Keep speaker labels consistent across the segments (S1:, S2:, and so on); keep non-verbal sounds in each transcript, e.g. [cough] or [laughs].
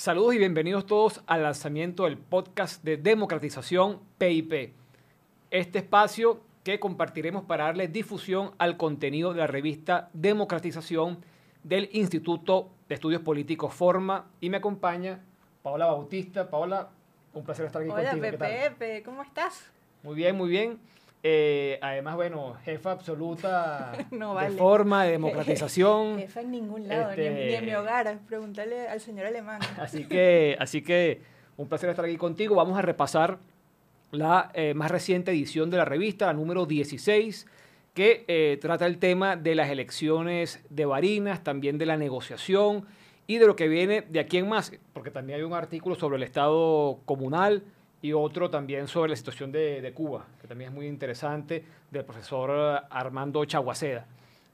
S1: Saludos y bienvenidos todos al lanzamiento del podcast de democratización PIP. Este espacio que compartiremos para darle difusión al contenido de la revista Democratización del Instituto de Estudios Políticos Forma y me acompaña Paola Bautista. Paola, un placer estar aquí
S2: Hola,
S1: contigo. ¿Qué tal?
S2: Pepe, ¿cómo estás?
S1: Muy bien, muy bien. Eh, además, bueno, jefa absoluta [laughs]
S2: No,
S1: de forma, de democratización. [laughs]
S2: Jefa en ningún lado, ni, en,
S1: Este-
S2: ni en mi hogar. Pregúntale al señor alemán. [laughs]
S1: Así que, así que un placer estar aquí contigo. Vamos a repasar la eh, más reciente edición de la revista, la número 16, que eh, trata el tema de las elecciones de Barinas, también de la negociación y de lo que viene de aquí en más, porque también hay un artículo sobre el Estado comunal y otro también sobre la situación de, Cuba, que también es muy interesante, del profesor eh, Armando Chaguaceda.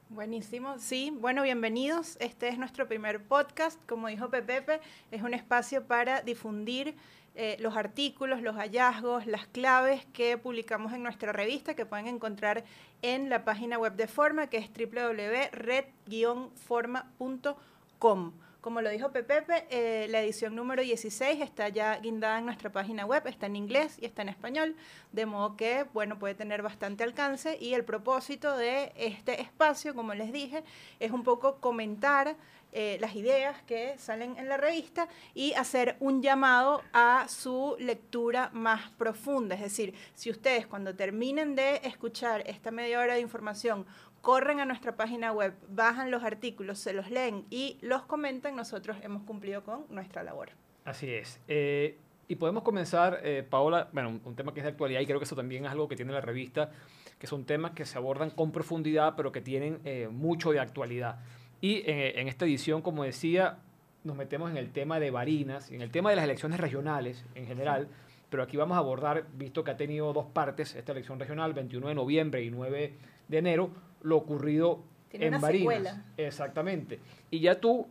S2: Buenísimo, sí. Bueno, bienvenidos. Este es nuestro primer podcast. Como dijo Pepe, es un espacio para difundir eh, los artículos, los hallazgos, las claves que publicamos en nuestra revista que pueden encontrar en la página web de Forma, que es www.red-forma.com. Como lo dijo Pepe, eh, la edición número 16 está ya guindada en nuestra página web, está en inglés y está en español, de modo que, bueno, puede tener bastante alcance y el propósito de este espacio, como les dije, es un poco comentar eh, las ideas que salen en la revista y hacer un llamado a su lectura más profunda. Es decir, si ustedes cuando terminen de escuchar esta media hora de información corren a nuestra página web, bajan los artículos, se los leen y los comentan, nosotros hemos cumplido con nuestra labor.
S1: Así es. Eh, y podemos comenzar, eh, Paola, bueno, un, tema que es de actualidad y creo que eso también es algo que tiene la revista, que son temas que se abordan con profundidad, pero que tienen eh, mucho de actualidad. Y eh, en esta edición, como decía, nos metemos en el tema de Barinas, en el tema de las elecciones regionales en general, pero aquí vamos a abordar, visto que ha tenido dos partes, esta elección regional, 21 de noviembre y 9 de enero, lo ocurrido
S2: Tiene
S1: en
S2: una
S1: Barinas.
S2: secuela.
S1: Exactamente. Y ya tú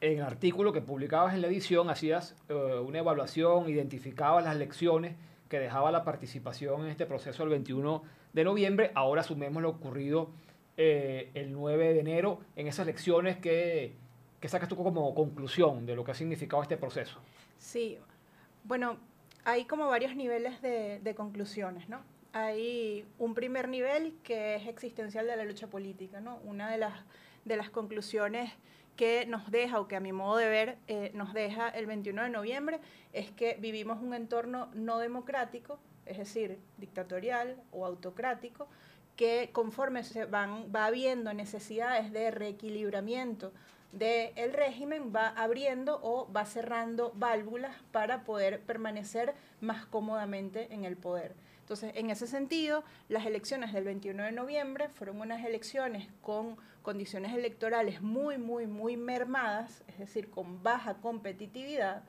S1: en el artículo que publicabas en la edición hacías eh, una evaluación, identificabas las lecciones que dejaba la participación en este proceso el 21 de noviembre. Ahora sumemos lo ocurrido eh, el 9 de enero en esas lecciones que, que sacas tú como conclusión de lo que ha significado este proceso.
S2: Sí, bueno, hay como varios niveles de, de conclusiones, ¿no? Hay un primer nivel que es existencial de la lucha política, ¿no? Una de las, de las conclusiones que nos deja, o que a mi modo de ver eh, nos deja el 21 de noviembre, es que vivimos un entorno no democrático, es decir, dictatorial o autocrático, que conforme se van, va habiendo necesidades de reequilibramiento del régimen, va abriendo o va cerrando válvulas para poder permanecer más cómodamente en el poder. Entonces, en ese sentido, las elecciones del 21 de noviembre fueron unas elecciones con condiciones electorales muy, muy, muy mermadas, es decir, con baja competitividad,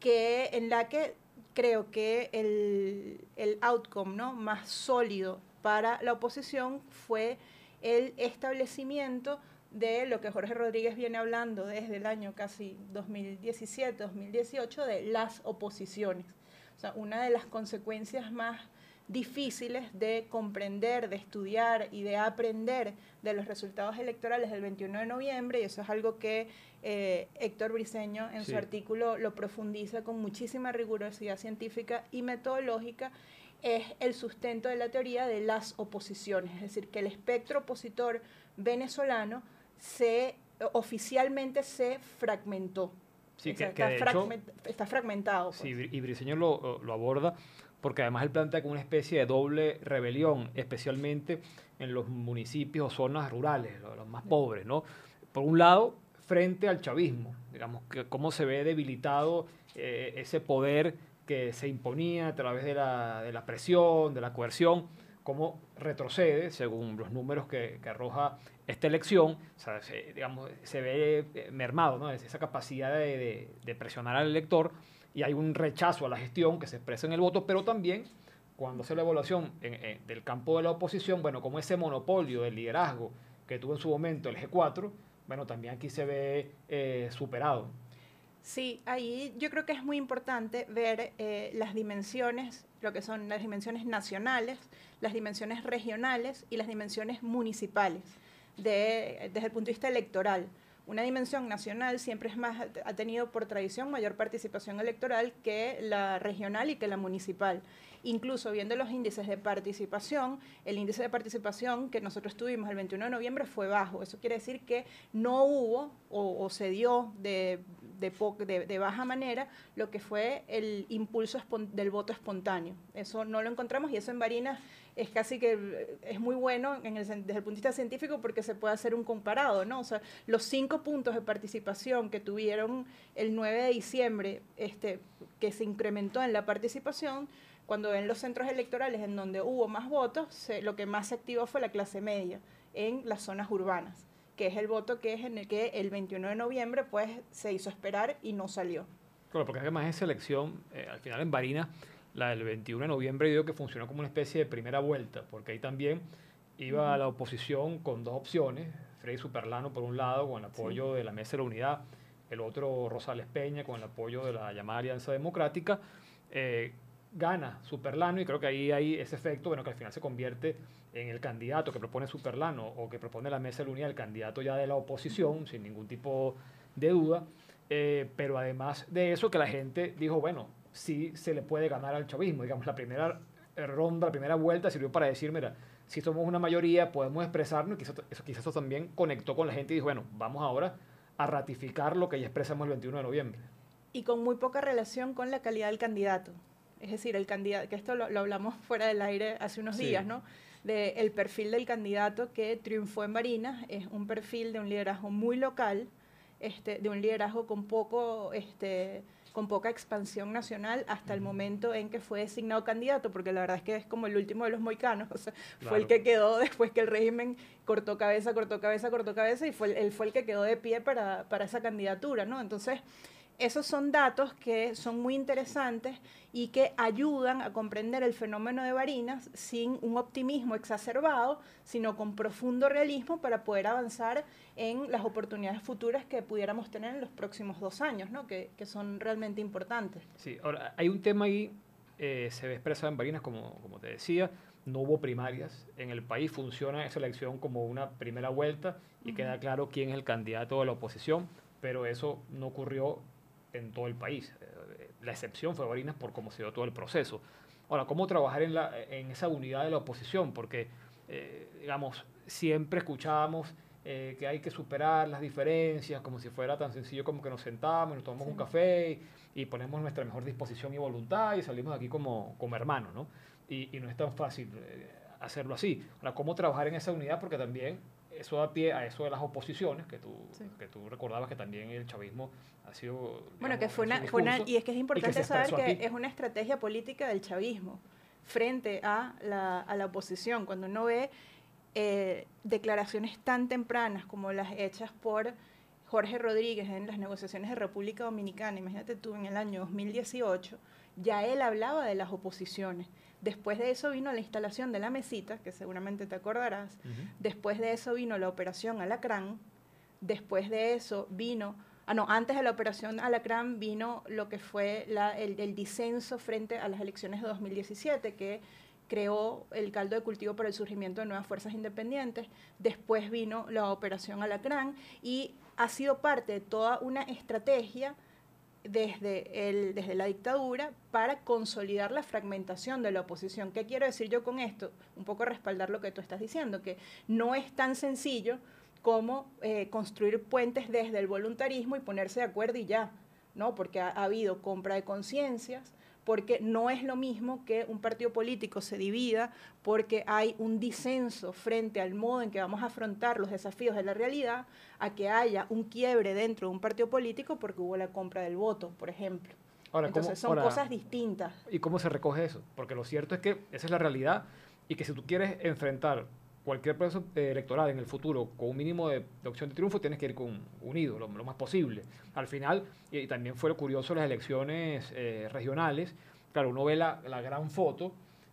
S2: que en la que creo que el, el outcome ¿no? más sólido para la oposición fue el establecimiento de lo que Jorge Rodríguez viene hablando desde el año casi 2017-2018 de las oposiciones. O sea, una de las consecuencias más difíciles de comprender, de estudiar y de aprender de los resultados electorales del 21 de noviembre, y eso es algo que eh, Héctor Briceño en
S1: Sí.
S2: su artículo lo profundiza con muchísima rigurosidad científica y metodológica, es el sustento de la teoría de las oposiciones, es decir, que el espectro opositor venezolano se oficialmente se fragmentó.
S1: Sí,
S2: O
S1: que,
S2: sea,
S1: que
S2: está,
S1: de hecho,
S2: fragment- está fragmentado. pues.
S1: sí, y Briceño lo, lo aborda porque además él plantea como una especie de doble rebelión, especialmente en los municipios o zonas rurales, los, los más pobres, ¿no? Por un lado, frente al chavismo, digamos, que cómo se ve debilitado eh, ese poder que se imponía a través de la, de la presión, de la coerción, cómo retrocede según los números que, que arroja esta elección, o sea, se, digamos, se ve eh, mermado, ¿no? esa capacidad de, de- de presionar al elector y hay un rechazo a la gestión que se expresa en el voto, pero también cuando hace la evaluación en- en- del campo de la oposición, bueno, como ese monopolio del liderazgo que tuvo en su momento el G4, bueno, también aquí se ve eh, superado.
S2: Sí, ahí yo creo que es muy importante ver eh, las dimensiones, lo que son las dimensiones nacionales, las dimensiones regionales y las dimensiones municipales de- desde el punto de vista electoral. Una dimensión nacional siempre es más, ha tenido por tradición mayor participación electoral que la regional y que la municipal. Incluso viendo los índices de participación, el índice de participación que nosotros tuvimos el 21 de noviembre fue bajo. Eso quiere decir que no hubo o, se dio de, de, baja manera lo que fue el impulso del voto espontáneo. Eso no lo encontramos y eso en Barinas es casi que es muy bueno desde el punto de vista científico porque se puede hacer un comparado, ¿no? O sea, los cinco puntos de participación que tuvieron el 9 de diciembre, este, que se incrementó en la participación, cuando en los centros electorales en donde hubo más votos, lo que más se activó fue la clase media en las zonas urbanas, que es el voto que es en el que el 21 de noviembre pues se hizo esperar y no salió.
S1: Claro, porque además esa elección, eh, al final en Barinas, la del 21 de noviembre, digo que funcionó como una especie de primera vuelta, porque ahí también iba a la oposición con dos opciones, Freddy Superlano por un lado, con el apoyo de la Mesa de la Unidad, el otro Rosales Peña con el apoyo de la llamada Alianza Democrática, eh, gana Superlano y creo que ahí hay ese efecto, bueno, que al final se convierte en el candidato que propone Superlano o que propone la Mesa de la Unidad, el candidato ya de la oposición, sin ningún tipo de duda, eh, pero además de eso que la gente dijo, bueno, sí se le puede ganar al chavismo. Digamos, la primera ronda, la primera vuelta sirvió para decir, mira, si somos una mayoría, podemos expresarnos, y quizás eso, quizás eso también conectó con la gente y dijo, bueno, vamos ahora a ratificar lo que ya expresamos el 21 de noviembre.
S2: Y con muy poca relación con la calidad del candidato. Es decir, el candidato, que esto lo, hablamos [laughs] fuera del aire hace unos días, ¿no? De el perfil del candidato que triunfó en Barinas es un perfil de un liderazgo muy local, este, de un liderazgo con poco este, con poca expansión nacional hasta el momento en que fue designado candidato, porque la verdad es que es como el último de los moicanos, [laughs] o sea, fue el que quedó después que el régimen cortó cabeza, cortó cabeza, cortó cabeza, y fue, él fue el que quedó de pie para, para esa candidatura, ¿no? Entonces, esos son datos que son muy interesantes y que ayudan a comprender el fenómeno de Barinas sin un optimismo exacerbado, sino con profundo realismo para poder avanzar en las oportunidades futuras que pudiéramos tener en los próximos dos años, ¿no? que, que son realmente importantes.
S1: Sí, ahora hay un tema ahí, eh, se ve expresado en Barinas, como, como te decía, no hubo primarias. En el país funciona esa elección como una primera vuelta y queda claro quién es el candidato de la oposición, pero eso no ocurrió en todo el país. Eh, la excepción fue Barinas por cómo se dio todo el proceso. Ahora, ¿cómo trabajar en, la, en esa unidad de la oposición? Porque, eh, digamos, siempre escuchábamos eh, que hay que superar las diferencias, como si fuera tan sencillo como que nos sentamos, nos tomamos un café y, ponemos nuestra mejor disposición y voluntad y salimos de aquí como, como hermanos, ¿no? Y, no es tan fácil eh, hacerlo así. Ahora, ¿cómo trabajar en esa unidad? Porque también eso da pie a eso de las oposiciones, que tú, que tú recordabas que también el chavismo ha sido...
S2: bueno, que fue una, fue una, Y es que es importante saber que es una estrategia política del chavismo frente a la, a la oposición. Cuando uno ve eh, declaraciones tan tempranas como las hechas por Jorge Rodríguez en las negociaciones de República Dominicana, imagínate tú, en el año 2018, ya él hablaba de las oposiciones. Después de eso vino la instalación de la mesita, que seguramente te acordarás. Después de eso vino la operación Alacrán. Después de eso vino, ah no, antes de la operación Alacrán vino lo que fue el, el disenso frente a las elecciones de 2017, que creó el caldo de cultivo para el surgimiento de nuevas fuerzas independientes, después vino la operación Alacrán y ha sido parte de toda una estrategia desde, el, desde la dictadura para consolidar la fragmentación de la oposición. ¿Qué quiero decir yo con esto? Un poco respaldar lo que tú estás diciendo, que no es tan sencillo como eh, construir puentes desde el voluntarismo y ponerse de acuerdo y ya, ¿no? Porque ha habido compra de conciencias, porque no es lo mismo que un partido político se divida porque hay un disenso frente al modo en que vamos a afrontar los desafíos de la realidad, a que haya un quiebre dentro de un partido político porque hubo la compra del voto, por ejemplo. Entonces son cosas distintas.
S1: ¿Y cómo se recoge eso? Porque lo cierto es que esa es la realidad y que si tú quieres enfrentar cualquier proceso electoral en el futuro con un mínimo de, opción de triunfo, tienes que ir con, unido lo, más posible. Al final, y, también fue lo curioso las elecciones eh, regionales, claro, uno ve la, la, gran foto,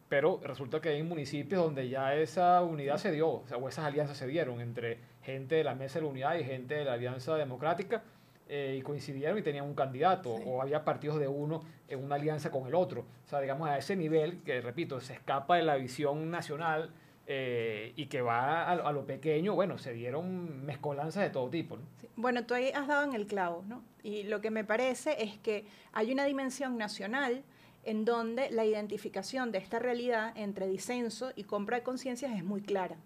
S1: pero resulta que hay municipios donde ya esa unidad se dio, o, sea, o esas alianzas se dieron entre gente de la Mesa de la Unidad y gente de la Alianza Democrática, eh, y coincidieron y tenían un candidato, o había partidos de uno en una alianza con el otro. O sea, digamos, a ese nivel, que repito, se escapa de la visión nacional eh, y que va a, lo pequeño, bueno, se dieron mezcolanzas de todo tipo.
S2: Bueno, tú ahí has dado en el clavo, ¿no? Y lo que me parece es que hay una dimensión nacional en donde la identificación de esta realidad entre disenso y compra de conciencias es muy clara.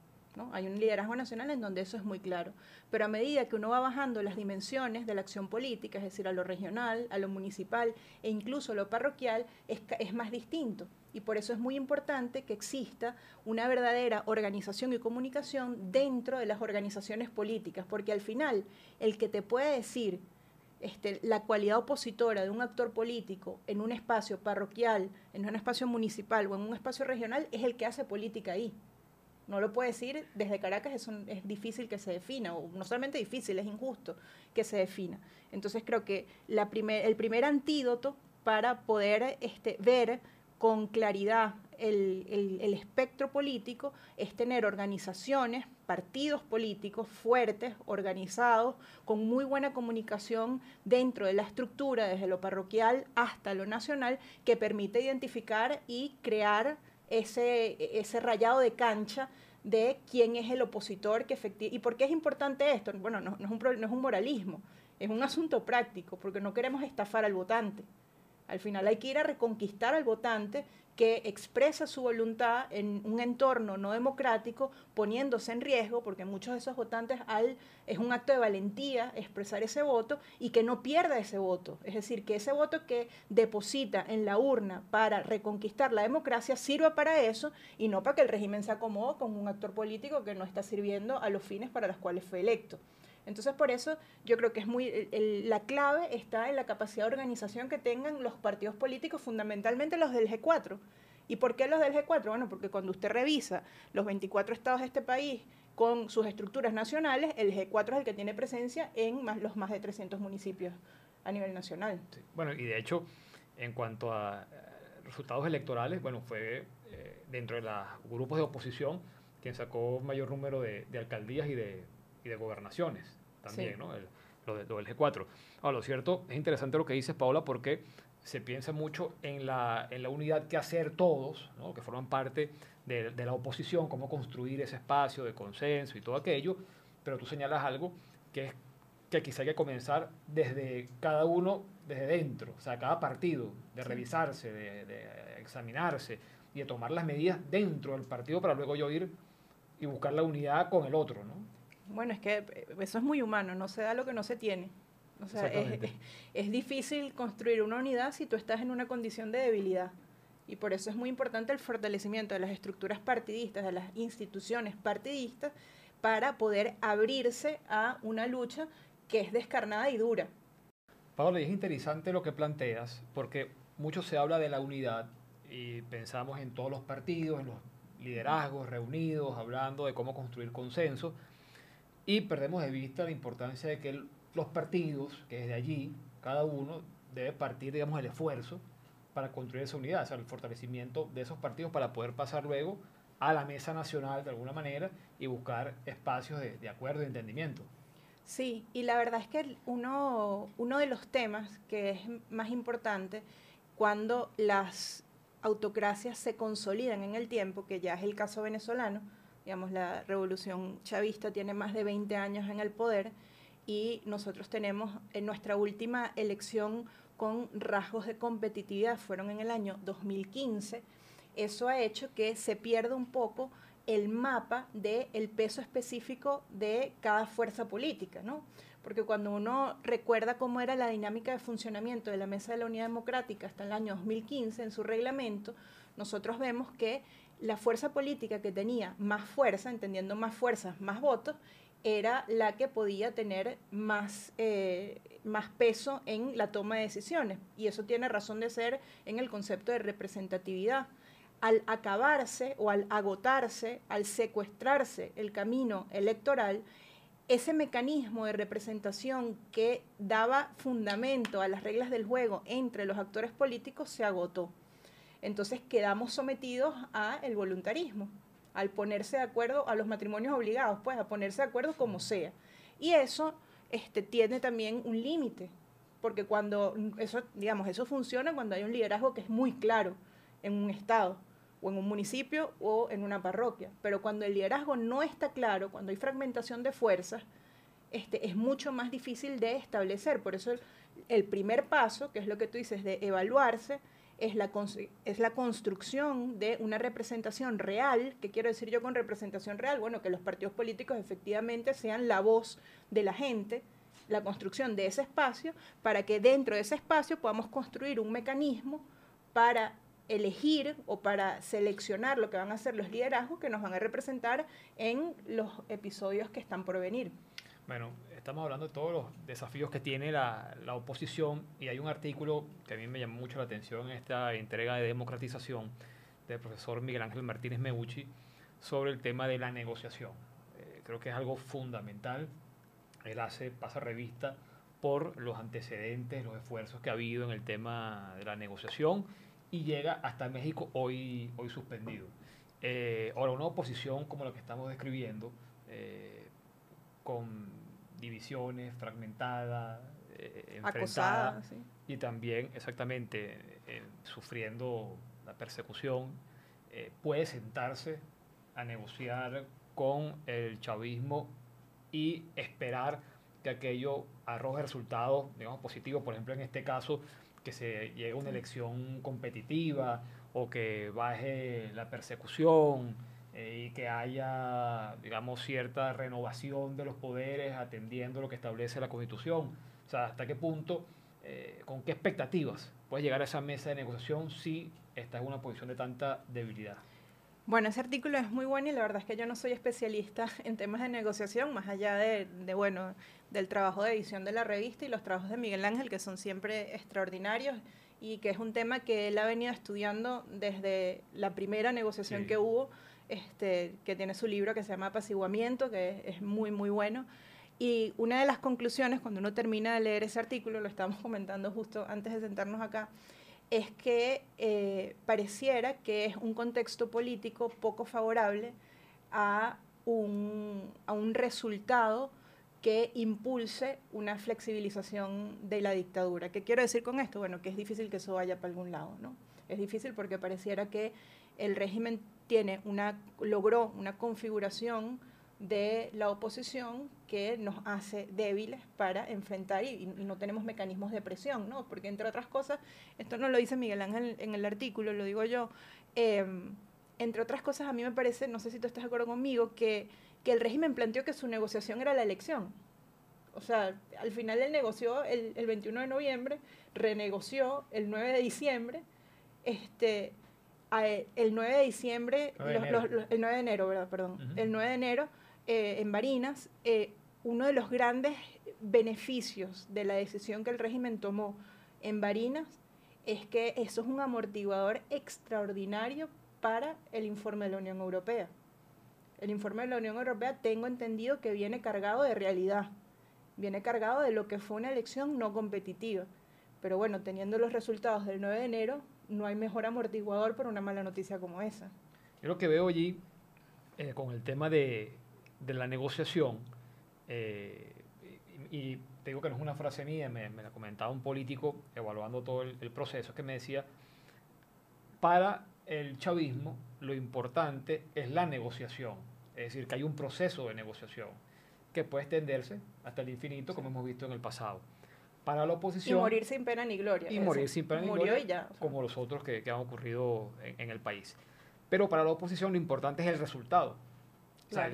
S2: Hay un liderazgo nacional en donde eso es muy claro. Pero a medida que uno va bajando las dimensiones de la acción política, es decir, a lo regional, a lo municipal e incluso a lo parroquial, es, es más distinto. Y por eso es muy importante que exista una verdadera organización y comunicación dentro de las organizaciones políticas, porque al final el que te puede decir este, la cualidad opositora de un actor político en un espacio parroquial, en un espacio municipal o en un espacio regional es el que hace política ahí no lo puede decir desde Caracas, es, es difícil que se defina, o no solamente difícil, es injusto que se defina. Entonces creo que la el primer antídoto para poder este, ver con claridad el, el, espectro político es tener organizaciones, partidos políticos fuertes, organizados, con muy buena comunicación dentro de la estructura, desde lo parroquial hasta lo nacional, que permite identificar y crear ese, ese rayado de cancha de quién es el opositor que efectivamente... ¿Y por qué es importante esto? Bueno, no, es un, no es un moralismo, es un asunto práctico, porque no queremos estafar al votante. Al final hay que ir a reconquistar al votante que expresa su voluntad en un entorno no democrático, poniéndose en riesgo, porque muchos de esos votantes al, es un acto de valentía expresar ese voto y que no pierda ese voto. Es decir, que ese voto que deposita en la urna para reconquistar la democracia sirva para eso y no para que el régimen se acomode con un actor político que no está sirviendo a los fines para los cuales fue electo. Entonces, por eso yo creo que es muy la clave está en la capacidad de organización que tengan los partidos políticos, fundamentalmente los del G4. ¿Y por qué los del G4? Bueno, porque cuando usted revisa los 24 estados de este país con sus estructuras nacionales, el G4 es el que tiene presencia en más, los más de 300 municipios a nivel nacional.
S1: Bueno, y de hecho, en cuanto a eh, resultados electorales, bueno, fue eh, dentro de los grupos de oposición quien sacó mayor número de, alcaldías y de, y de gobernaciones también, ¿no? lo, de, del G4. Ahora, lo cierto, es interesante lo que dices, Paula, porque se piensa mucho en la, en la unidad que hacer todos, ¿no? que forman parte de, de, la oposición, cómo construir ese espacio de consenso y todo aquello, pero tú señalas algo que es que quizá hay que comenzar desde cada uno, desde dentro, o sea, cada partido, de revisarse, de, de, examinarse y de tomar las medidas dentro del partido para luego yo ir y buscar la unidad con el otro, ¿no?
S2: Bueno, es que eh, eso es muy humano, no se da lo que no se tiene. O sea, es, difícil construir una unidad si tú estás en una condición de debilidad. Y por eso es muy importante el fortalecimiento de las estructuras partidistas, de las instituciones partidistas, para poder abrirse a una lucha que es descarnada y dura.
S1: Pablo, es interesante lo que planteas, porque mucho se habla de la unidad y pensamos en todos los partidos, en los liderazgos reunidos, hablando de cómo construir consenso y perdemos de vista la importancia de que los partidos, que desde allí, cada uno debe partir, digamos, el esfuerzo para construir esa unidad, o sea, el fortalecimiento de esos partidos para poder pasar luego a la mesa nacional de alguna manera y buscar espacios de, de acuerdo y entendimiento.
S2: Sí, y la verdad es que uno, uno de los temas que es más importante cuando las autocracias se consolidan en el tiempo, que ya es el caso venezolano, digamos, la revolución chavista tiene más de 20 años en el poder y nosotros tenemos en nuestra última elección con rasgos de competitividad, fueron en el año 2015, eso ha hecho que se pierda un poco el mapa del el peso específico de cada fuerza política, ¿no? Porque cuando uno recuerda cómo era la dinámica de funcionamiento de la Mesa de la Unidad Democrática hasta el año 2015 en su reglamento, nosotros vemos que la fuerza política que tenía más fuerza, entendiendo más fuerzas, más votos, era la que podía tener más, eh, más peso en la toma de decisiones. Y eso tiene razón de ser en el concepto de representatividad. Al acabarse o al agotarse, al secuestrarse el camino electoral, ese mecanismo de representación que daba fundamento a las reglas del juego entre los actores políticos se agotó entonces quedamos sometidos a el voluntarismo, al ponerse de acuerdo a los matrimonios obligados, pues a ponerse de acuerdo como sea. Y eso este, tiene también un límite, porque cuando eso, digamos, eso funciona cuando hay un liderazgo que es muy claro en un Estado, o en un municipio o en una parroquia. Pero cuando el liderazgo no está claro, cuando hay fragmentación de fuerzas, este, es mucho más difícil de establecer. Por eso el, primer paso, que es lo que tú dices de evaluarse, es la, es la construcción de una representación real. ¿Qué quiero decir yo con representación real? Bueno, que los partidos políticos efectivamente sean la voz de la gente, la construcción de ese espacio, para que dentro de ese espacio podamos construir un mecanismo para elegir o para seleccionar lo que van a ser los liderazgos que nos van a representar en los episodios que están por venir.
S1: Bueno, estamos hablando de todos los desafíos que tiene la, la, oposición y hay un artículo que a mí me llamó mucho la atención en esta entrega de democratización del profesor Miguel Ángel Martínez Meucci sobre el tema de la negociación. Eh, creo que es algo fundamental. Él hace, pasa revista por los antecedentes, los esfuerzos que ha habido en el tema de la negociación y llega hasta México hoy, hoy suspendido. Eh, ahora, una oposición como la que estamos describiendo, eh, con divisiones, fragmentada, eh, enfrentada, y también exactamente eh, sufriendo la persecución, eh, puede sentarse a negociar con el chavismo y esperar que aquello arroje resultados, digamos, positivos, por ejemplo, en este caso, que se llegue a una elección competitiva o que baje la persecución, eh, y que haya, digamos, cierta renovación de los poderes atendiendo lo que establece la Constitución. O sea, hasta qué punto, eh, con qué expectativas puedes llegar a esa mesa de negociación si estás en una posición de tanta debilidad.
S2: Bueno, ese artículo es muy bueno y la verdad es que yo no soy especialista [laughs] en temas de negociación, más allá de, de, bueno, del trabajo de edición de la revista y los trabajos de Miguel Ángel, que son siempre extraordinarios y que es un tema que él ha venido estudiando desde la primera negociación que hubo este, que tiene su libro que se llama Apaciguamiento, que es, muy, muy bueno. Y una de las conclusiones, cuando uno termina de leer ese artículo, lo estábamos [laughs] comentando justo antes de sentarnos acá, es que eh, pareciera que es un contexto político poco favorable a un, a un resultado que impulse una flexibilización de la dictadura. ¿Qué quiero decir con esto? Bueno, que es difícil que eso vaya para algún lado, ¿no? Es difícil porque pareciera que el régimen tiene una, logró una configuración de la oposición que nos hace débiles para enfrentar y, no tenemos mecanismos de presión, ¿no? Porque entre otras cosas, esto no lo dice Miguel Ángel en el artículo, lo digo yo, em, entre otras cosas a mí me parece, no sé si tú estás de acuerdo conmigo, que, que el régimen planteó que su negociación era la elección. O sea, al final él negoció el, el 21 de noviembre, renegoció el 9 de diciembre, este, el 9 de diciembre, el 9 de enero, ¿verdad? Perdón, el 9 de enero eh, en Barinas, eh, uno de los grandes beneficios de la decisión que el régimen tomó en Barinas es que eso es un amortiguador extraordinario para el informe de la Unión Europea. El informe de la Unión Europea tengo entendido que viene cargado de realidad, viene cargado de lo que fue una elección no competitiva. Pero bueno, teniendo los resultados del 9 de enero, no hay mejor amortiguador por una mala noticia como esa.
S1: Yo lo que veo allí eh, con el tema de, de la negociación, eh, y, te digo que no es una frase mía, me, me la comentaba un político evaluando todo el, el proceso, que me decía, para el chavismo lo importante es la negociación, es decir, que hay un proceso de negociación que puede extenderse hasta el infinito, como hemos visto en el pasado para la oposición.
S2: Y morir sin pena ni gloria.
S1: Y morir sin pena ni gloria, como los otros que, que han ocurrido en, el país. Pero para la oposición lo importante es el resultado. O sea,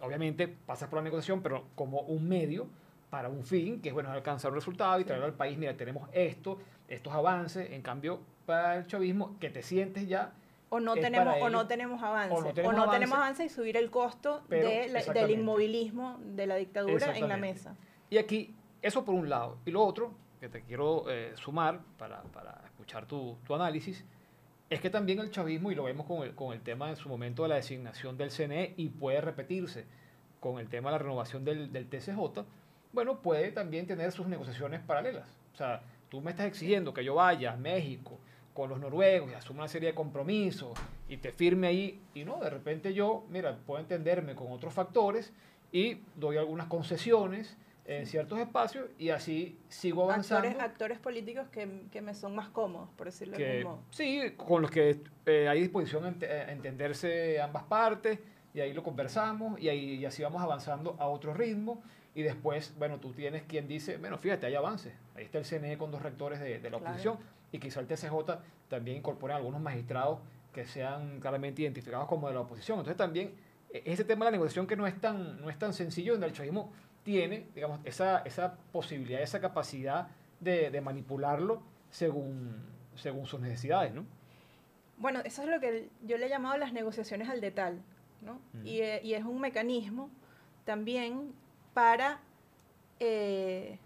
S1: obviamente pasas por la negociación, pero como un medio para un fin, que es bueno alcanzar un resultado y traer al país, mira, tenemos esto, estos avances, en cambio, para el chavismo, que te sientes ya
S2: o no tenemos o no tenemos avance o no tenemos, avance, avance, y subir el costo de del inmovilismo de la dictadura en la mesa
S1: y aquí eso por un lado. Y lo otro, que te quiero eh, sumar para, para escuchar tu, tu, análisis, es que también el chavismo, y lo vemos con el, con el tema en su momento de la designación del CNE, y puede repetirse con el tema de la renovación del, del TCJ, bueno, puede también tener sus negociaciones paralelas. O sea, tú me estás exigiendo que yo vaya a México con los noruegos y asuma una serie de compromisos y te firme ahí, y no, de repente yo, mira, puedo entenderme con otros factores y doy algunas concesiones en ciertos espacios y así sigo avanzando.
S2: Actores, actores políticos que, que, me son más cómodos, por decirlo de algún modo.
S1: Sí, con los que eh, hay disposición a, entenderse ambas partes y ahí lo conversamos y, ahí, y así vamos avanzando a otro ritmo y después, bueno, tú tienes quien dice, bueno, fíjate, hay avances. Ahí está el CNE con dos rectores de, de la oposición y quizá el TCJ también incorpore algunos magistrados que sean claramente identificados como de la oposición. Entonces también e, ese tema de la negociación que no es tan, no es tan sencillo, donde el chavismo tiene, digamos, esa, esa posibilidad, esa capacidad de, de manipularlo según, según sus necesidades, ¿no?
S2: Bueno, eso es lo que yo le he llamado las negociaciones al detalle, ¿no? y, eh, y, es un mecanismo también para, eh,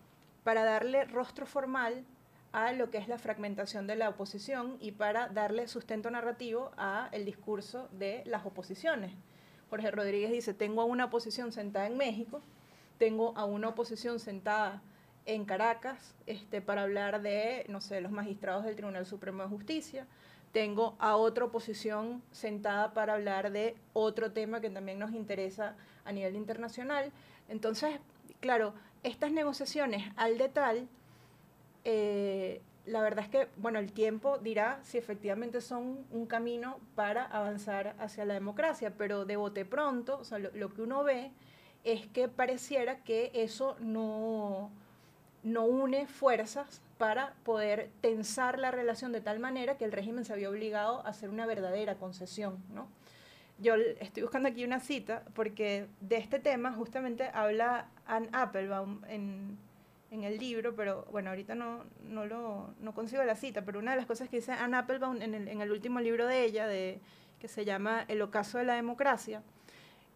S2: para darle rostro formal a lo que es la fragmentación de la oposición y para darle sustento narrativo a el discurso de las oposiciones. Jorge Rodríguez dice, tengo a una oposición sentada en México, tengo a una oposición sentada en Caracas este, para hablar de, no sé, los magistrados del Tribunal Supremo de Justicia, tengo a otra oposición sentada para hablar de otro tema que también nos interesa a nivel internacional. Entonces, claro, estas negociaciones al detalle, eh, la verdad es que, bueno, el tiempo dirá si efectivamente son un camino para avanzar hacia la democracia, pero de bote pronto, o sea, lo, que uno ve es que pareciera que eso no, no une fuerzas para poder tensar la relación de tal manera que el régimen se había obligado a hacer una verdadera concesión, ¿no? yo estoy buscando aquí una cita porque de este tema justamente habla Anne Applebaum en, en el libro, pero bueno, ahorita no, no, lo, no consigo la cita, pero una de las cosas que dice Anne Applebaum en el, en el último libro de ella, de, que se llama El ocaso de la democracia,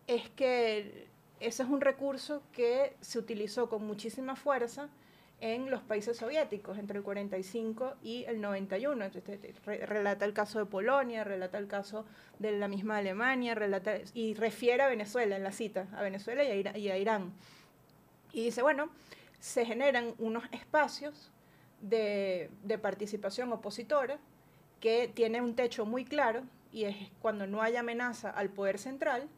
S2: es que ese es un recurso que se utilizó con muchísima fuerza en los países soviéticos entre el 45 y el 91. relata el caso de Polonia, relata el caso de la misma Alemania, relata, y refiere a Venezuela en la cita, a Venezuela y a, Irán. Y dice, bueno, se generan unos espacios de, de participación opositora que tienen un techo muy claro y es cuando no hay amenaza al poder central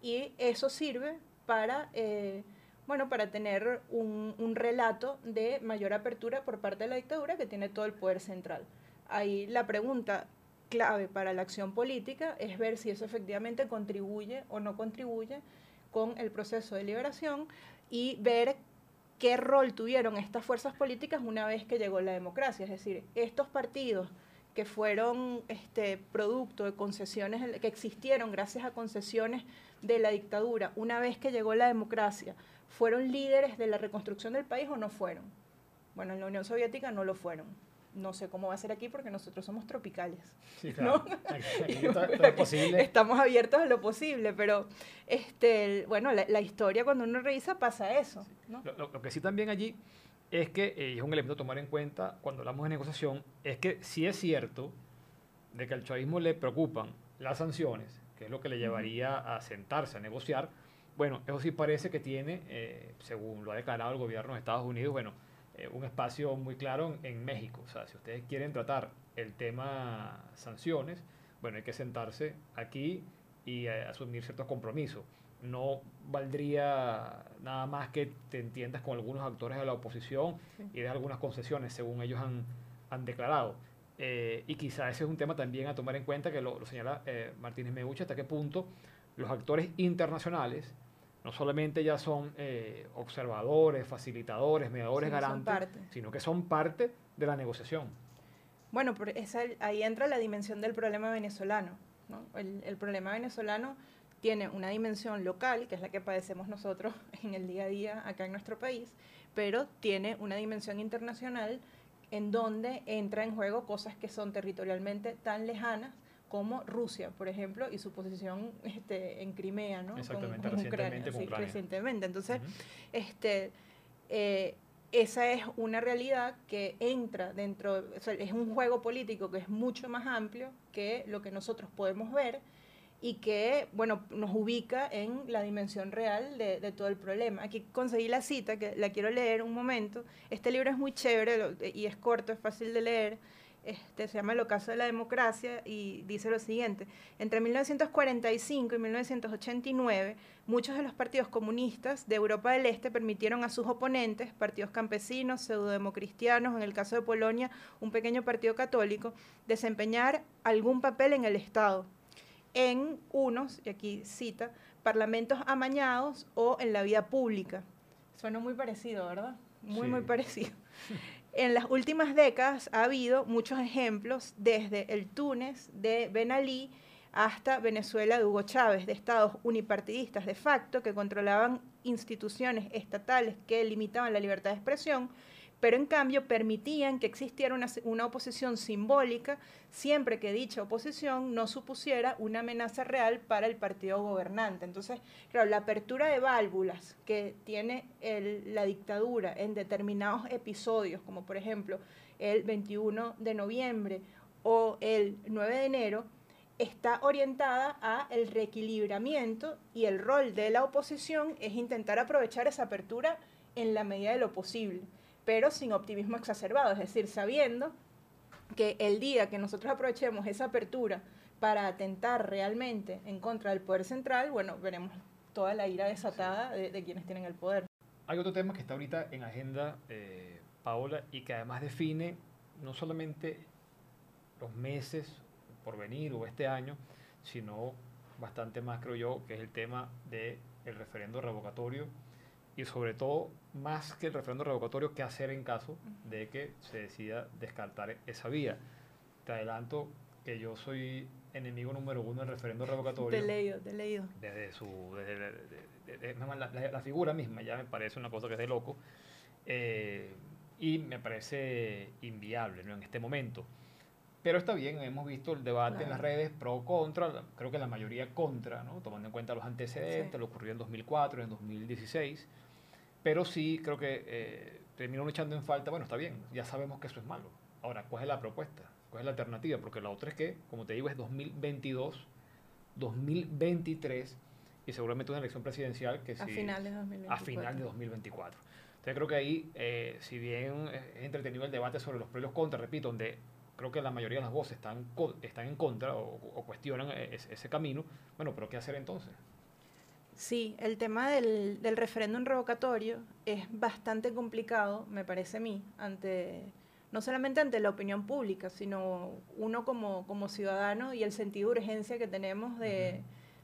S2: y eso sirve para... Eh, bueno, para tener un, un, relato de mayor apertura por parte de la dictadura que tiene todo el poder central. Ahí la pregunta clave para la acción política es ver si eso efectivamente contribuye o no contribuye con el proceso de liberación y ver qué rol tuvieron estas fuerzas políticas una vez que llegó la democracia. Es decir, estos partidos que fueron este, producto de concesiones, que existieron gracias a concesiones de la dictadura, una vez que llegó la democracia, ¿fueron líderes de la reconstrucción del país o no fueron? Bueno, en la Unión Soviética no lo fueron. No sé cómo va a ser aquí porque nosotros somos tropicales. Sí, claro. [laughs] Estamos abiertos a lo posible, pero este, bueno, la, historia cuando uno revisa pasa eso.
S1: Lo, que sí también allí es que, eh, y es un elemento a tomar en cuenta cuando hablamos de negociación, es que sí es cierto de que al chavismo le preocupan las sanciones, que es lo que le llevaría a sentarse a negociar, bueno, eso sí parece que tiene, eh, según lo ha declarado el gobierno de Estados Unidos, bueno, eh, un espacio muy claro en, México. O sea, si ustedes quieren tratar el tema sanciones, bueno, hay que sentarse aquí y eh, asumir ciertos compromisos. No valdría nada más que te entiendas con algunos actores de la oposición y de algunas concesiones, según ellos han, han declarado. y quizá ese es un tema también a tomar en cuenta, que lo, señala Martínez Meucha, hasta qué punto los actores internacionales no solamente ya son eh, observadores, facilitadores, mediadores, garantes, sino que son parte de la negociación.
S2: Bueno, ahí entra la dimensión del problema venezolano. El, problema venezolano tiene una dimensión local, que es la que padecemos nosotros [laughs] en el día a día acá en nuestro país, pero tiene una dimensión internacional en donde entra en juego cosas que son territorialmente tan lejanas como Rusia, por ejemplo, y su posición este, en Crimea, ¿no?
S1: Exactamente, recientemente,
S2: Ucrania, recientemente. Entonces, este, eh, esa es una realidad que entra dentro, es un juego político que es mucho más amplio que lo que nosotros podemos ver y que, bueno, nos ubica en la dimensión real de, todo el problema. Aquí conseguí la cita, que la quiero leer un momento. Este libro es muy chévere y es corto, es fácil de leer este, se llama El ocaso de la democracia y dice lo siguiente, entre 1945 y 1989, muchos de los partidos comunistas de Europa del Este permitieron a sus oponentes, partidos campesinos, pseudodemocristianos, en el caso de Polonia, un pequeño partido católico, desempeñar algún papel en el Estado, en unos, y aquí cita, parlamentos amañados o en la vida pública. Suena muy parecido, ¿verdad? Muy, muy parecido. [laughs] En las últimas décadas ha habido muchos ejemplos, desde el Túnez de Ben Ali hasta Venezuela de Hugo Chávez, de estados unipartidistas de facto que controlaban instituciones estatales que limitaban la libertad de expresión pero en cambio permitían que existiera una, oposición simbólica siempre que dicha oposición no supusiera una amenaza real para el partido gobernante. Entonces, claro, la apertura de válvulas que tiene la dictadura en determinados episodios, como por ejemplo el 21 de noviembre o el 9 de enero, está orientada a el reequilibramiento y el rol de la oposición es intentar aprovechar esa apertura en la medida de lo posible pero sin optimismo exacerbado, es decir, sabiendo que el día que nosotros aprovechemos esa apertura para atentar realmente en contra del poder central, bueno, veremos toda la ira desatada de, quienes tienen el poder.
S1: Hay otro tema que está ahorita en agenda, eh, Paola, y que además define no solamente los meses por venir o este año, sino bastante más, creo yo, que es el tema del el referendo revocatorio y sobre todo, más que el referendo revocatorio, qué hacer en caso de que se decida descartar esa vía. Te adelanto que yo soy enemigo número uno del referendo revocatorio.
S2: Te leído, te leído.
S1: Desde su. Desde, la, figura misma ya me parece una cosa que es de loco. Eh, y me parece inviable ¿no? en este momento. Pero está bien, hemos visto el debate en las redes pro contra, creo que la mayoría contra, ¿no? tomando en cuenta los antecedentes, lo ocurrió en 2004, en 2016. Pero sí creo que eh, terminaron echando en falta, bueno, está bien, ya sabemos que eso es malo. Ahora, ¿cuál es la propuesta? ¿Cuál es la alternativa? Porque la otra es que, como te digo, es 2022, 2023 y seguramente una elección presidencial que
S2: a final de 2024.
S1: A final de 2024. Entonces creo que ahí, eh, si bien es entretenido el debate sobre los pros y los contras, repito, donde creo que la mayoría de las voces están, están en contra o, o cuestionan e, ese, ese, camino, bueno, pero ¿qué hacer entonces?
S2: Sí, el tema del, del referéndum revocatorio es bastante complicado, me parece a mí, ante no solamente ante la opinión pública, sino uno como, como ciudadano y el sentido de urgencia que tenemos de,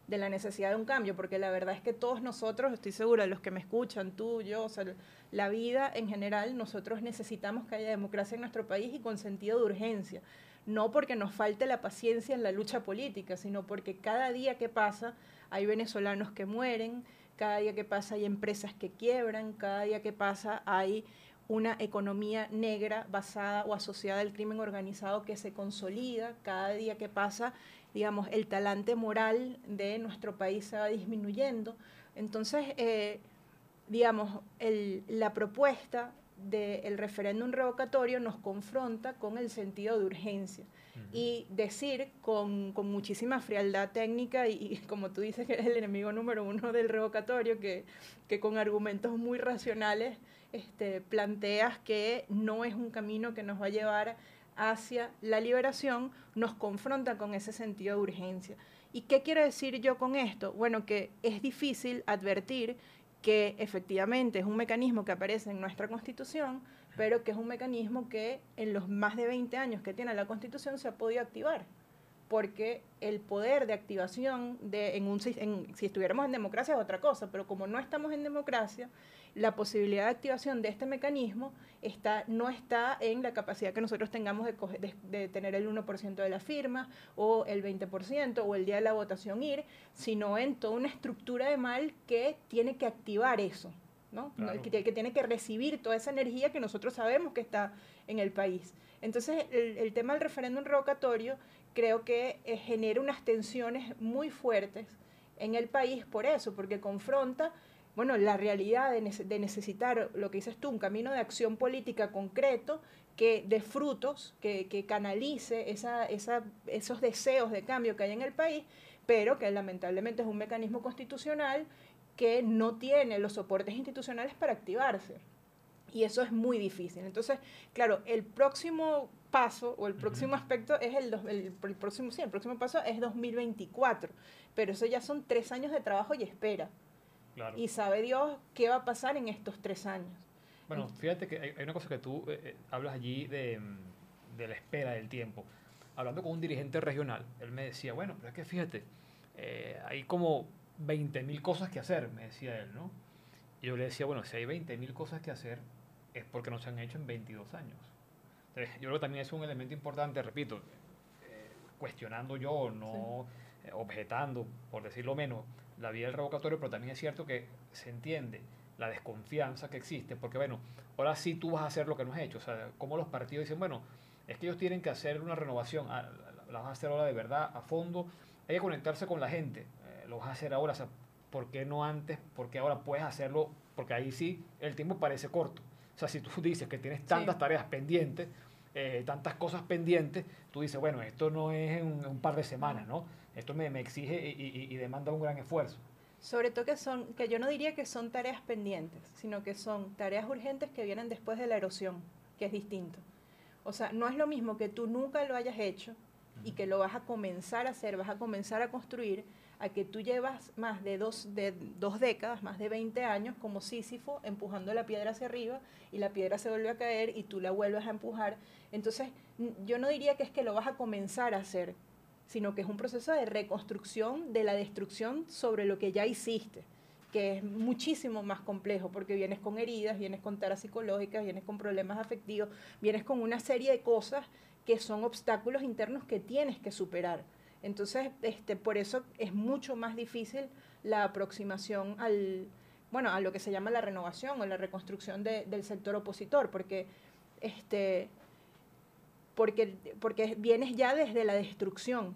S2: de, la necesidad de un cambio, porque la verdad es que todos nosotros, estoy segura, los que me escuchan, tú, yo, o sea, la vida en general, nosotros necesitamos que haya democracia en nuestro país y con sentido de urgencia, no porque nos falte la paciencia en la lucha política, sino porque cada día que pasa hay venezolanos que mueren, cada día que pasa hay empresas que quiebran, cada día que pasa hay una economía negra basada o asociada al crimen organizado que se consolida, cada día que pasa, digamos, el talante moral de nuestro país se va disminuyendo. Entonces, eh, digamos, la propuesta del referéndum revocatorio nos confronta con el sentido de urgencia y decir con, con, muchísima frialdad técnica y, como tú dices que eres el enemigo número uno del revocatorio, que, que con argumentos muy racionales este, planteas que no es un camino que nos va a llevar hacia la liberación, nos confronta con ese sentido de urgencia. ¿Y qué quiero decir yo con esto? Bueno, que es difícil advertir que efectivamente es un mecanismo que aparece en nuestra Constitución, pero que es un mecanismo que en los más de 20 años que tiene la Constitución se ha podido activar, porque el poder de activación de en un si estuviéramos en democracia es otra cosa, pero como no estamos en democracia, la posibilidad de activación de este mecanismo está, no está en la capacidad que nosotros tengamos de, de, tener el 1% de la firma o el 20% o el día de la votación ir, sino en toda una estructura de mal que tiene que activar eso. ¿no? Que, que, tiene que recibir toda esa energía que nosotros sabemos que está en el país. Entonces, el, el tema del referéndum revocatorio creo que eh, genera unas tensiones muy fuertes en el país por eso, porque confronta bueno, la realidad de, necesitar, lo que dices tú, un camino de acción política concreto que de frutos, que, que canalice esa, esa, esos deseos de cambio que hay en el país, pero que lamentablemente es un mecanismo constitucional que no tiene los soportes institucionales para activarse. Y eso es muy difícil. Entonces, claro, el próximo paso o el próximo aspecto es el, el, próximo, sí, el próximo paso es 2024, pero eso ya son tres años de trabajo y espera. Y sabe Dios qué va a pasar en estos tres años.
S1: Bueno, fíjate que hay, una cosa que tú eh, eh, hablas allí de, de, la espera del tiempo. Hablando con un dirigente regional, él me decía, bueno, pero es que fíjate, eh, hay como 20.000 cosas que hacer, me decía él, ¿no? Y yo le decía, bueno, si hay 20.000 cosas que hacer, es porque no se han hecho en 22 años. Entonces, yo creo que también es un elemento importante, repito, eh, cuestionando yo, no eh, objetando, por decirlo menos, la vía del revocatorio, pero también es cierto que se entiende la desconfianza que existe, porque bueno, ahora sí tú vas a hacer lo que no has hecho, o sea, como los partidos dicen, bueno, es que ellos tienen que hacer una renovación, ah, la vas a hacer ahora de verdad, a fondo, hay que conectarse con la gente, eh, lo vas a hacer ahora, o sea, ¿por qué no antes? ¿Por qué ahora puedes hacerlo? Porque ahí sí el tiempo parece corto. O sea, si tú dices que tienes tantas tareas pendientes, eh, tantas cosas pendientes, tú dices, bueno, esto no es en un, par de semanas, ¿no? Esto me, me exige y, y, demanda un gran esfuerzo.
S2: Sobre todo que son, que yo no diría que son tareas pendientes, sino que son tareas urgentes que vienen después de la erosión, que es distinto. O sea, no es lo mismo que tú nunca lo hayas hecho y que lo vas a comenzar a hacer, vas a comenzar a construir, a que tú llevas más de dos, de dos décadas, más de 20 años como Sísifo empujando la piedra hacia arriba y la piedra se vuelve a caer y tú la vuelves a empujar. Entonces, yo no diría que es que lo vas a comenzar a hacer, sino que es un proceso de reconstrucción de la destrucción sobre lo que ya hiciste, que es muchísimo más complejo porque vienes con heridas, vienes con taras psicológicas, vienes con problemas afectivos, vienes con una serie de cosas que son obstáculos internos que tienes que superar. Entonces, este, por eso es mucho más difícil la aproximación al, bueno, a lo que se llama la renovación o la reconstrucción del sector opositor, porque, este, porque, porque vienes ya desde la destrucción,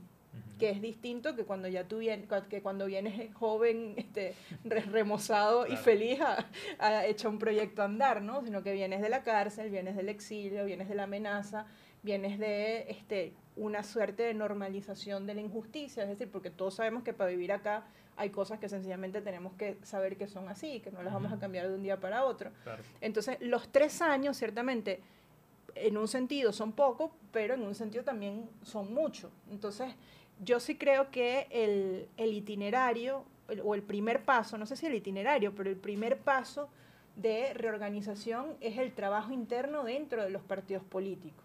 S2: que es distinto que cuando ya tú vienes, que cuando vienes joven, este, remozado y feliz a, a echar un proyecto a andar, ¿no? Sino que vienes de la cárcel, vienes del exilio, vienes de la amenaza, vienes de este, una suerte de normalización de la injusticia, es decir, porque todos sabemos que para vivir acá hay cosas que sencillamente tenemos que saber que son así, que no las vamos a cambiar de un día para otro. Entonces, los tres años, ciertamente, en un sentido son poco, pero en un sentido también son mucho. Entonces, yo sí creo que el, el itinerario, o el primer paso, no sé si el itinerario, pero el primer paso de reorganización es el trabajo interno dentro de los partidos políticos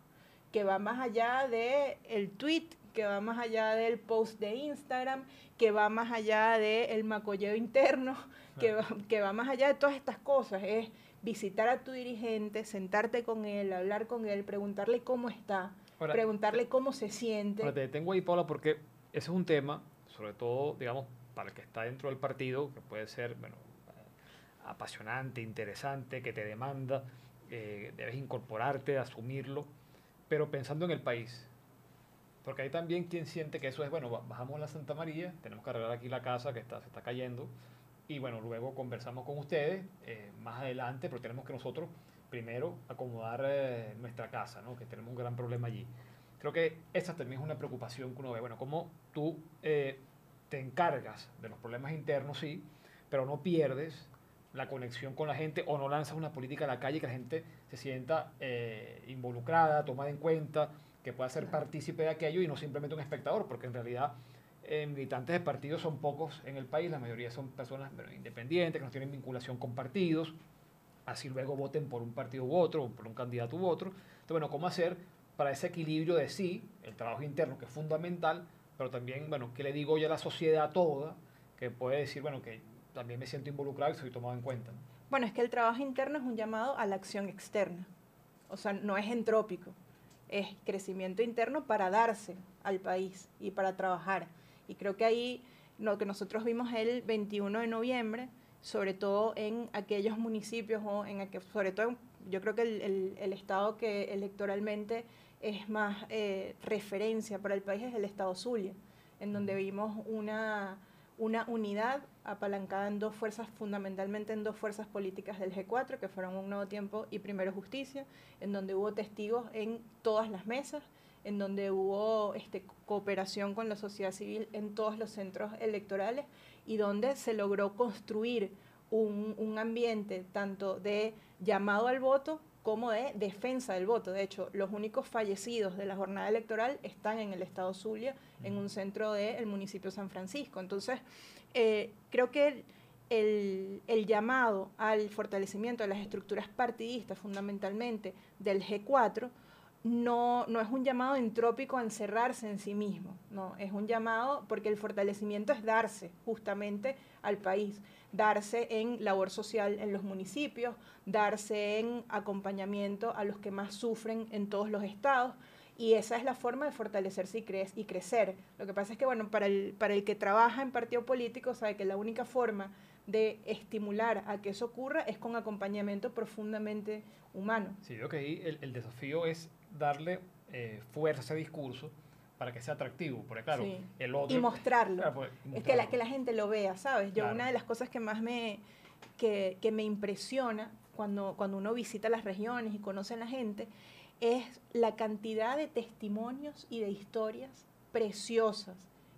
S2: que va más allá del el tweet, que va más allá del post de Instagram, que va más allá del el macolleo interno, que va, que va más allá de todas estas cosas. Es visitar a tu dirigente, sentarte con él, hablar con él, preguntarle cómo está, preguntarle cómo se siente.
S1: Ahora te detengo ahí, Paula, porque ese es un tema, sobre todo, digamos, para el que está dentro del partido, que puede ser, bueno, apasionante, interesante, que te demanda, eh, debes incorporarte, asumirlo pero pensando en el país. Porque hay también quien siente que eso es, bueno, bajamos la Santa María, tenemos que arreglar aquí la casa que está, se está cayendo, y bueno, luego conversamos con ustedes eh, más adelante, pero tenemos que nosotros primero acomodar eh, nuestra casa, ¿no? que tenemos un gran problema allí. Creo que esa también es una preocupación que uno ve, bueno, cómo tú eh, te encargas de los problemas internos, sí, pero no pierdes la conexión con la gente o no lanzas una política a la calle que la gente se sienta eh, involucrada, tomada en cuenta, que pueda ser partícipe de aquello y no simplemente un espectador, porque en realidad eh, militantes de partidos son pocos en el país, la mayoría son personas independientes, que no tienen vinculación con partidos, así luego voten por un partido u otro, por un candidato u otro. Entonces, bueno, ¿cómo hacer para ese equilibrio de sí, el trabajo interno que es fundamental, pero también, bueno, ¿qué le digo yo a la sociedad toda? Que puede decir, bueno, que también me siento involucrado y soy tomado en cuenta.
S2: Bueno, es que el trabajo interno es un llamado a la acción externa. O sea, no es entrópico, es crecimiento interno para darse al país y para trabajar. Y creo que ahí lo que nosotros vimos el 21 de noviembre, sobre todo en aquellos municipios o en sobre todo yo creo que el, el, estado que electoralmente es más eh, referencia para el país es el estado Zulia, en donde vimos una una unidad apalancada en dos fuerzas, fundamentalmente en dos fuerzas políticas del G4, que fueron Un Nuevo Tiempo y Primero Justicia, en donde hubo testigos en todas las mesas, en donde hubo este, cooperación con la sociedad civil en todos los centros electorales y donde se logró construir un, un ambiente tanto de llamado al voto como de defensa del voto. De hecho, los únicos fallecidos de la jornada electoral están en el estado Zulia, en un centro del municipio de San Francisco. Entonces, eh, creo que el, el, llamado al fortalecimiento de las estructuras partidistas, fundamentalmente del G4, no, no es un llamado entrópico a encerrarse en sí mismo, no, es un llamado porque el fortalecimiento es darse justamente al país, darse en labor social en los municipios, darse en acompañamiento a los que más sufren en todos los estados, y esa es la forma de fortalecerse y, cre y crecer. Lo que pasa es que, bueno, para el, para el que trabaja en partido político, sabe que la única forma de estimular a que eso ocurra es con acompañamiento profundamente humano.
S1: Sí, creo que ahí el, el desafío es darle eh, fuerza a ese discurso para que sea atractivo, porque claro,
S2: el otro... Y mostrarlo. Pues, es que la, que la gente lo vea, ¿sabes? Yo una de las cosas que más me, que, que me impresiona cuando, cuando uno visita las regiones y conoce a la gente es la cantidad de testimonios y de historias preciosas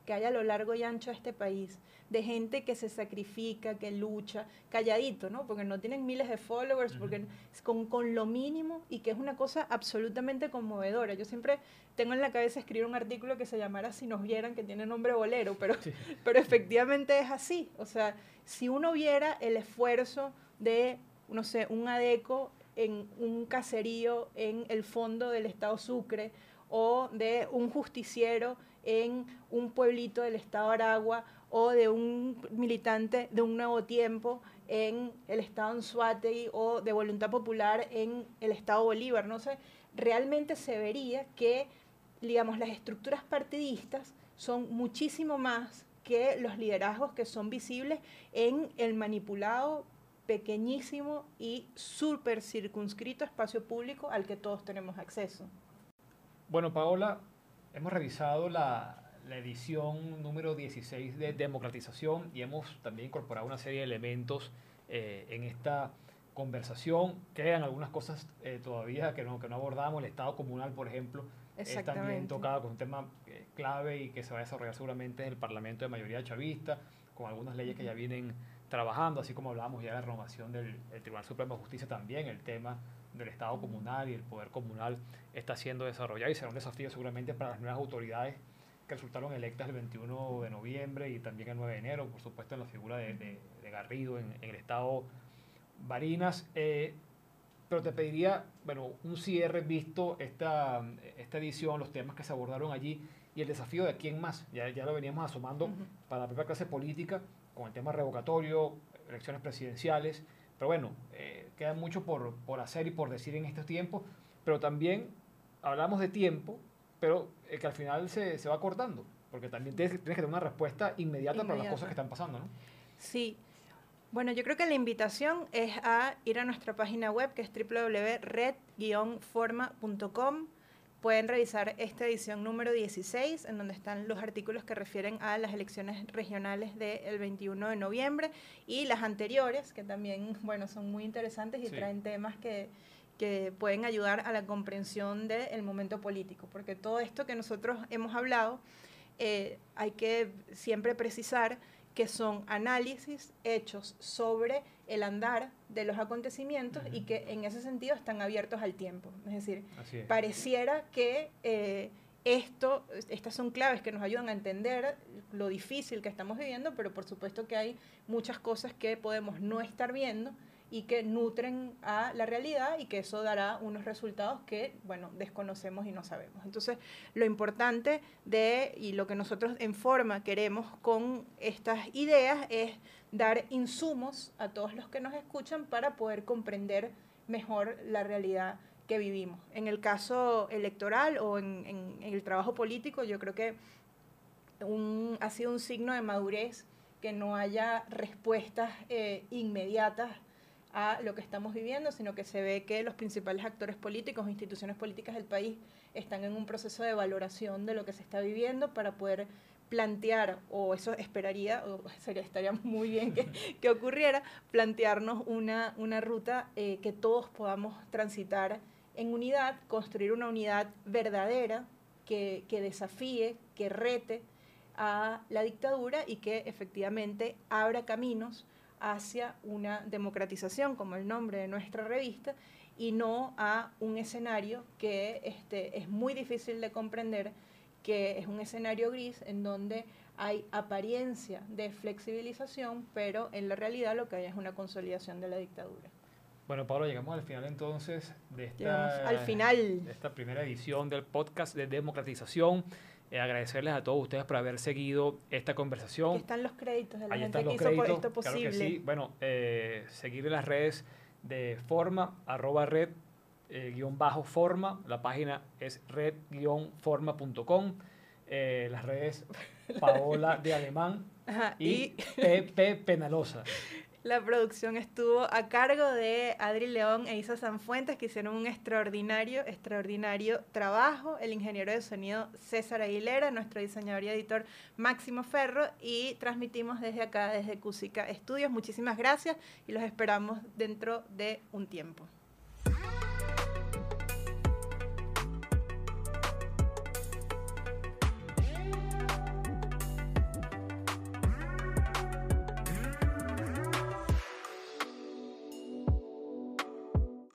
S2: que hay a lo largo y ancho de este país, de gente que se sacrifica, que lucha, calladito, ¿no? Porque no tienen miles de followers, porque con, con lo mínimo y que es una cosa absolutamente conmovedora. Yo siempre tengo en la cabeza escribir un artículo que se llamara Si nos vieran, que tiene nombre bolero, pero, [laughs] pero efectivamente es así. O sea, si uno viera el esfuerzo de, no sé, un adeco en un caserío en el fondo del estado Sucre, o de un justiciero en un pueblito del estado Aragua o de un militante de un nuevo tiempo en el estado Anzuategui o de voluntad popular en el estado Bolívar. No sé, realmente se vería que, digamos, las estructuras partidistas son muchísimo más que los liderazgos que son visibles en el manipulado pequeñísimo y súper circunscrito espacio público al que todos tenemos acceso.
S1: Bueno, Paola, hemos revisado la, edición número 16 de democratización y hemos también incorporado una serie de elementos eh, en esta conversación. Quedan algunas cosas eh, todavía que no, que no abordamos. El Estado comunal, por ejemplo, es también tocado con un tema eh, clave y que se va a desarrollar seguramente en el Parlamento de mayoría chavista, con algunas leyes que ya vienen trabajando, así como hablábamos ya de la renovación del Tribunal Supremo de Justicia también, el tema del Estado comunal y el poder comunal está siendo desarrollado y será un desafío seguramente para las nuevas autoridades que resultaron electas el 21 de noviembre y también el 9 de enero, por supuesto en la figura de, Garrido en, el Estado Barinas. Eh, pero te pediría, bueno, un cierre visto esta, esta edición, los temas que se abordaron allí y el desafío de quién más. Ya, ya lo veníamos asomando para la propia clase política con el tema revocatorio, elecciones presidenciales, pero bueno, eh, queda mucho por, por, hacer y por decir en estos tiempos, pero también hablamos de tiempo, pero eh, que al final se, se, va cortando, porque también tienes, tienes, que tener una respuesta inmediata, para las cosas que están pasando, ¿no?
S2: Sí. Bueno, yo creo que la invitación es a ir a nuestra página web, que es www.red-forma.com Pueden revisar esta edición número 16, en donde están los artículos que refieren a las elecciones regionales del 21 de noviembre y las anteriores, que también, bueno, son muy interesantes y traen temas que, que pueden ayudar a la comprensión del momento político, porque todo esto que nosotros hemos hablado, eh, hay que siempre precisar que son análisis hechos sobre el andar de los acontecimientos y que en ese sentido están abiertos al tiempo. Es decir, pareciera que eh, esto, estas son claves que nos ayudan a entender lo difícil que estamos viviendo, pero por supuesto que hay muchas cosas que podemos no estar viendo y que nutren a la realidad y que eso dará unos resultados que, bueno, desconocemos y no sabemos. Entonces, lo importante de, y lo que nosotros en forma queremos con estas ideas es dar insumos a todos los que nos escuchan para poder comprender mejor la realidad que vivimos. En el caso electoral o en, el trabajo político, yo creo que ha sido un signo de madurez que no haya respuestas eh, inmediatas a lo que estamos viviendo, sino que se ve que los principales actores políticos, instituciones políticas del país, están en un proceso de valoración de lo que se está viviendo para poder plantear, o eso esperaría, o [laughs] sería, estaría muy bien que, [laughs] que ocurriera, plantearnos una, una ruta eh, que todos podamos transitar en unidad, construir una unidad verdadera que, que desafíe, que rete a la dictadura y que efectivamente abra caminos hacia una democratización, como el nombre de nuestra revista, y no a un escenario que este, es muy difícil de comprender, que es un escenario gris en donde hay apariencia de flexibilización, pero en la realidad lo que hay es una consolidación de la dictadura.
S1: Bueno, Pablo, llegamos al final entonces de esta,
S2: al final.
S1: de esta primera edición del podcast de democratización. Eh, agradecerles a todos ustedes por haber seguido esta conversación. Aquí
S2: están los créditos de la
S1: Ahí
S2: gente que hizo
S1: créditos.
S2: esto posible.
S1: Claro que sí. Bueno, eh, seguir en las redes de forma, arroba red, eh, guion bajo forma. La página es red-forma.com. Eh, las redes [laughs] Paola de Alemán
S2: Ajá,
S1: y,
S2: y
S1: Pepe Penalosa. [laughs]
S2: La producción estuvo a cargo de Adri León e Isa Sanfuentes, que hicieron un extraordinario, extraordinario trabajo. El ingeniero de sonido César Aguilera, nuestro diseñador y editor Máximo Ferro, y transmitimos desde acá, desde Cusica Estudios. Muchísimas gracias y los esperamos dentro de un tiempo.